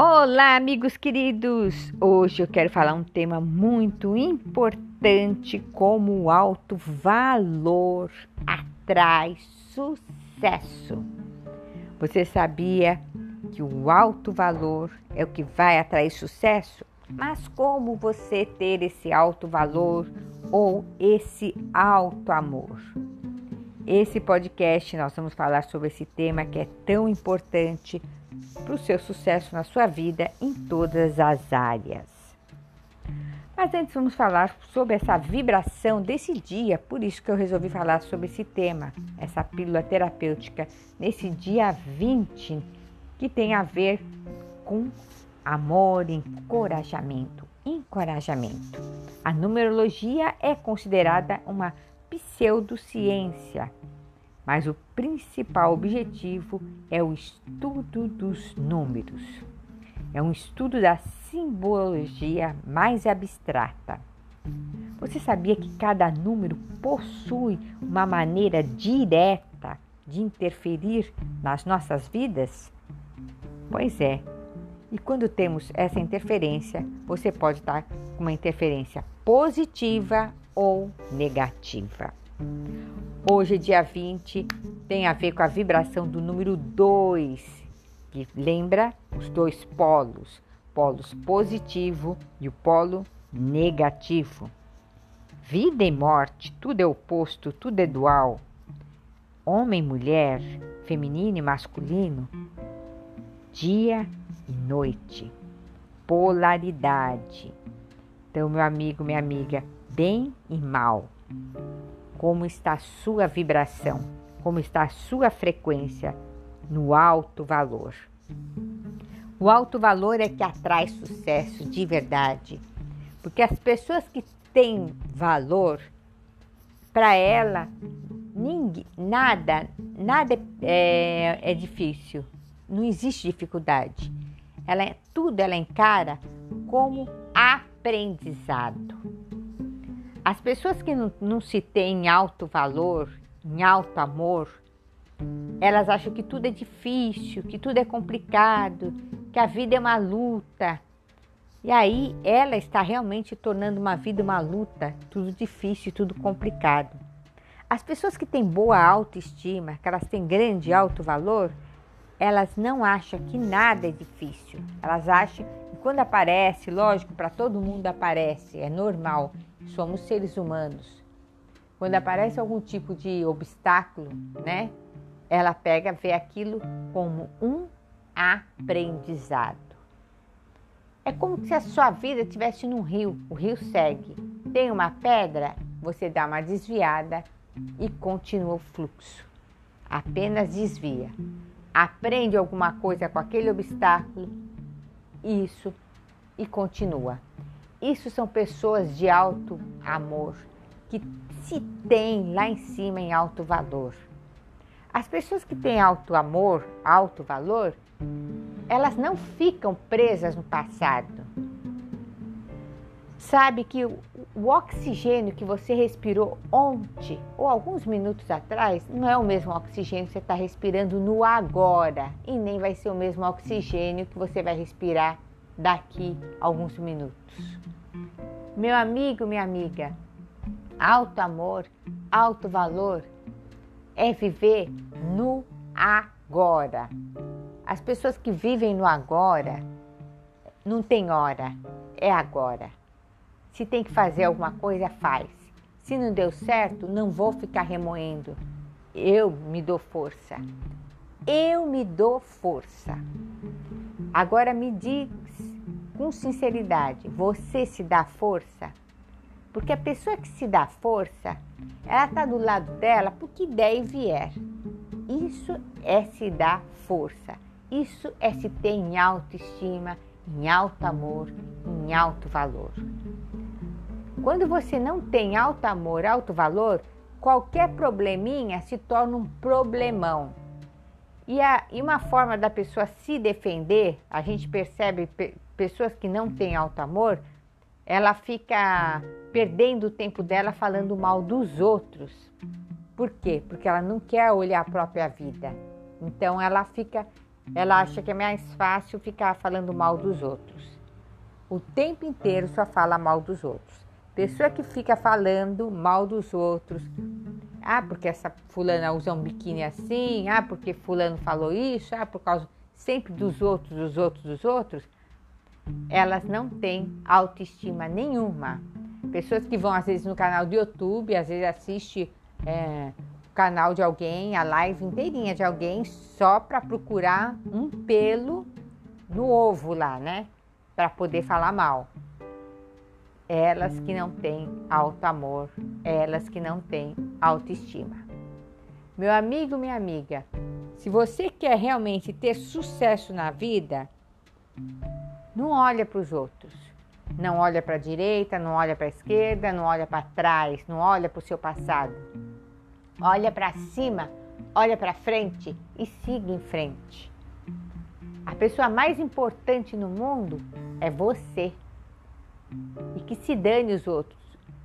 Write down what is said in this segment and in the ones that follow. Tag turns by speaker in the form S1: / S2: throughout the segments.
S1: Olá, amigos queridos! Hoje eu quero falar um tema muito importante como o alto valor atrai sucesso. Você sabia que o alto valor é o que vai atrair sucesso? Mas como você ter esse alto valor ou esse alto amor? Esse podcast nós vamos falar sobre esse tema que é tão importante para o seu sucesso na sua vida em todas as áreas. Mas antes vamos falar sobre essa vibração desse dia, por isso que eu resolvi falar sobre esse tema, essa pílula terapêutica, nesse dia 20, que tem a ver com amor, encorajamento, encorajamento. A numerologia é considerada uma pseudociência mas o principal objetivo é o estudo dos números. É um estudo da simbologia mais abstrata. Você sabia que cada número possui uma maneira direta de interferir nas nossas vidas? Pois é. E quando temos essa interferência, você pode estar com uma interferência positiva ou negativa. Hoje, dia 20, tem a ver com a vibração do número 2, que lembra os dois polos, polos positivo e o polo negativo. Vida e morte, tudo é oposto, tudo é dual. Homem e mulher, feminino e masculino, dia e noite, polaridade. Então, meu amigo, minha amiga, bem e mal como está a sua vibração, como está a sua frequência no alto valor. O alto valor é que atrai sucesso de verdade, porque as pessoas que têm valor, para ela, ninguém, nada, nada é, é, difícil, não existe dificuldade. Ela, tudo ela encara como aprendizado. As pessoas que não, se têm em alto valor, em alto amor, elas acham que tudo é difícil, que tudo é complicado, que a vida é uma luta. E aí ela está realmente tornando uma vida uma luta, tudo difícil, tudo complicado. As pessoas que têm boa autoestima, que elas têm grande alto valor, elas não acham que nada é difícil. Elas acham que quando aparece, lógico, para todo mundo aparece, é normal somos seres humanos. Quando aparece algum tipo de obstáculo, né? Ela pega, vê aquilo como um aprendizado. É como se a sua vida estivesse num rio, o rio segue. Tem uma pedra, você dá uma desviada e continua o fluxo. Apenas desvia. Aprende alguma coisa com aquele obstáculo, isso, e continua. Isso são pessoas de alto amor, que se têm lá em cima em alto valor. As pessoas que têm alto amor, alto valor, elas não ficam presas no passado. Sabe que o, o oxigênio que você respirou ontem ou alguns minutos atrás não é o mesmo oxigênio que você está respirando no agora e nem vai ser o mesmo oxigênio que você vai respirar daqui a alguns minutos. Meu amigo, minha amiga, alto amor, alto valor é viver no agora. As pessoas que vivem no agora não tem hora, é agora. Se tem que fazer alguma coisa, faz. Se não deu certo, não vou ficar remoendo. Eu me dou força. Eu me dou força. Agora me diz com sinceridade, você se dá força? Porque a pessoa que se dá força, ela está do lado dela porque der e vier. Isso é se dar força. Isso é se ter em autoestima, em alto amor, em alto valor. Quando você não tem alto amor, alto valor, qualquer probleminha se torna um problemão. E, a, e uma forma da pessoa se defender, a gente percebe pe, pessoas que não têm alto amor, ela fica perdendo o tempo dela falando mal dos outros. Por quê? Porque ela não quer olhar a própria vida. Então ela fica ela acha que é mais fácil ficar falando mal dos outros. O tempo inteiro só fala mal dos outros. Pessoa que fica falando mal dos outros. Ah, porque essa fulana usa um biquíni assim. Ah, porque fulano falou isso. Ah, por causa sempre dos outros, dos outros, dos outros. Elas não têm autoestima nenhuma. Pessoas que vão às vezes no canal do YouTube, às vezes assiste é, o canal de alguém, a live inteirinha de alguém, só para procurar um pelo no ovo lá, né? Para poder falar mal elas que não têm alto amor, elas que não têm autoestima. Meu amigo, minha amiga, se você quer realmente ter sucesso na vida, não olha para os outros. Não olha para a direita, não olha para a esquerda, não olha para trás, não olha para o seu passado. Olha para cima, olha para frente e siga em frente. A pessoa mais importante no mundo é você e que se dane os outros.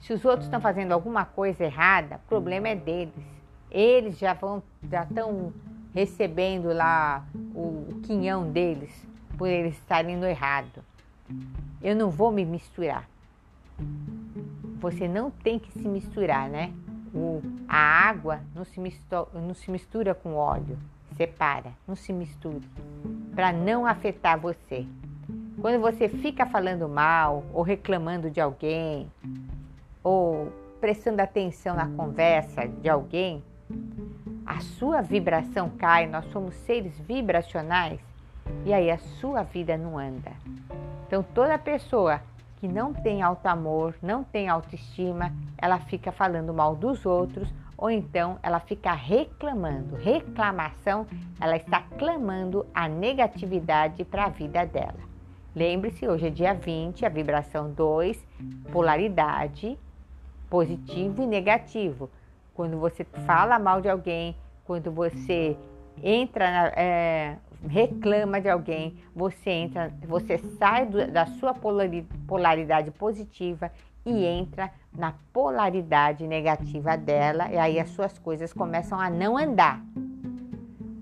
S1: Se os outros estão fazendo alguma coisa errada, o problema é deles. Eles já vão, já estão recebendo lá o, o quinhão deles por eles estarem no errado. Eu não vou me misturar. Você não tem que se misturar, né? O, a água não se, mistura, não se mistura com óleo. Separa, não se misture. Para não afetar você. Quando você fica falando mal ou reclamando de alguém ou prestando atenção na conversa de alguém, a sua vibração cai, nós somos seres vibracionais e aí a sua vida não anda. Então toda pessoa que não tem alto amor, não tem autoestima, ela fica falando mal dos outros ou então ela fica reclamando. Reclamação, ela está clamando a negatividade para a vida dela. Lembre-se, hoje é dia 20, a vibração 2, polaridade, positivo e negativo. Quando você fala mal de alguém, quando você entra, na, é, reclama de alguém, você entra, você sai do, da sua polaridade positiva e entra na polaridade negativa dela, e aí as suas coisas começam a não andar.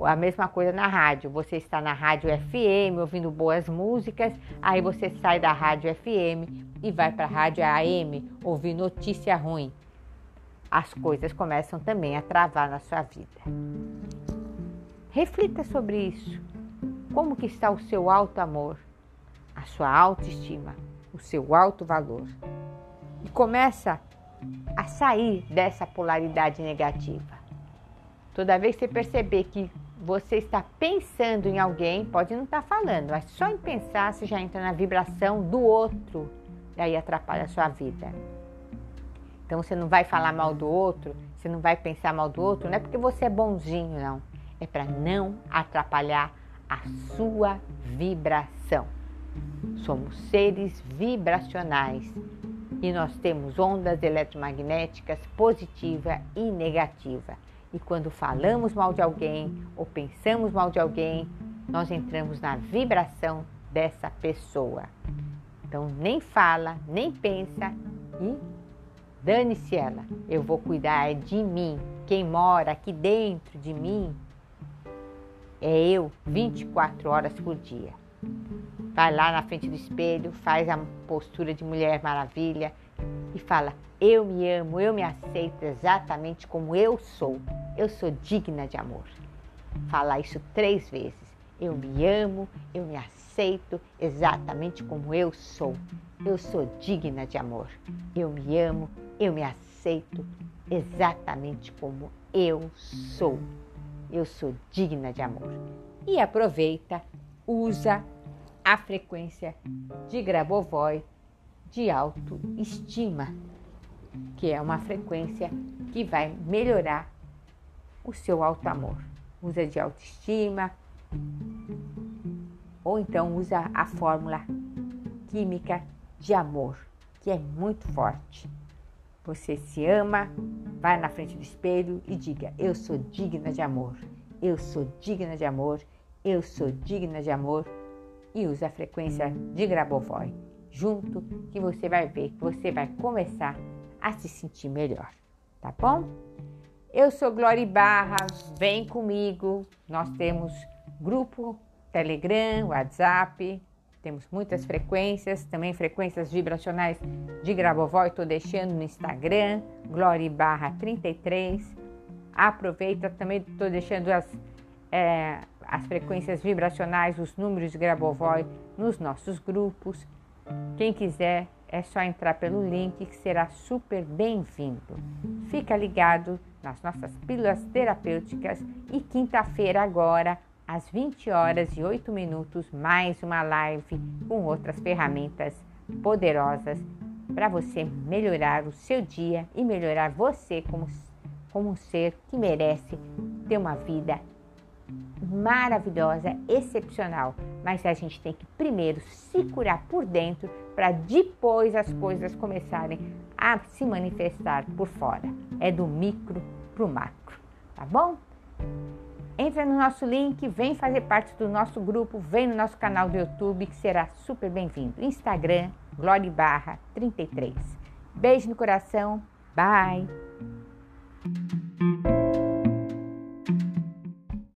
S1: A mesma coisa na rádio. Você está na rádio FM ouvindo boas músicas, aí você sai da rádio FM e vai para a rádio AM ouvir notícia ruim. As coisas começam também a travar na sua vida. Reflita sobre isso. Como que está o seu alto amor, a sua autoestima, o seu alto valor? E começa a sair dessa polaridade negativa. Toda vez que você perceber que você está pensando em alguém, pode não estar falando, mas só em pensar você já entra na vibração do outro e aí atrapalha a sua vida. Então você não vai falar mal do outro, você não vai pensar mal do outro, não é porque você é bonzinho, não. É para não atrapalhar a sua vibração. Somos seres vibracionais e nós temos ondas eletromagnéticas positiva e negativa. E quando falamos mal de alguém ou pensamos mal de alguém, nós entramos na vibração dessa pessoa. Então, nem fala, nem pensa e dane-se ela. Eu vou cuidar de mim. Quem mora aqui dentro de mim é eu 24 horas por dia. Vai lá na frente do espelho, faz a postura de Mulher Maravilha e fala: Eu me amo, eu me aceito exatamente como eu sou. Eu sou digna de amor. Falar isso três vezes. Eu me amo, eu me aceito exatamente como eu sou. Eu sou digna de amor. Eu me amo, eu me aceito exatamente como eu sou. Eu sou digna de amor. E aproveita, usa a frequência de Grabovoi de autoestima, que é uma frequência que vai melhorar o seu alto amor. Usa de autoestima ou então usa a fórmula química de amor, que é muito forte. Você se ama, vai na frente do espelho e diga: Eu sou digna de amor, eu sou digna de amor, eu sou digna de amor. E usa a frequência de Grabovoi junto, que você vai ver que você vai começar a se sentir melhor, tá bom? Eu sou Glória Barra, vem comigo. Nós temos grupo Telegram, WhatsApp, temos muitas frequências, também frequências vibracionais de Grabovoi, estou deixando no Instagram, Glória barra 33. Aproveita, também estou deixando as, é, as frequências vibracionais, os números de Grabovoi nos nossos grupos. Quem quiser é só entrar pelo link que será super bem-vindo. Fica ligado nas nossas pílulas terapêuticas e quinta-feira agora às 20 horas e 8 minutos mais uma live com outras ferramentas poderosas para você melhorar o seu dia e melhorar você como, como um ser que merece ter uma vida maravilhosa, excepcional. Mas a gente tem que primeiro se curar por dentro para depois as coisas começarem a se manifestar por fora. É do micro para o macro, tá bom? Entra no nosso link, vem fazer parte do nosso grupo, vem no nosso canal do YouTube que será super bem-vindo. Instagram, Glória Barra 33. Beijo no coração, bye!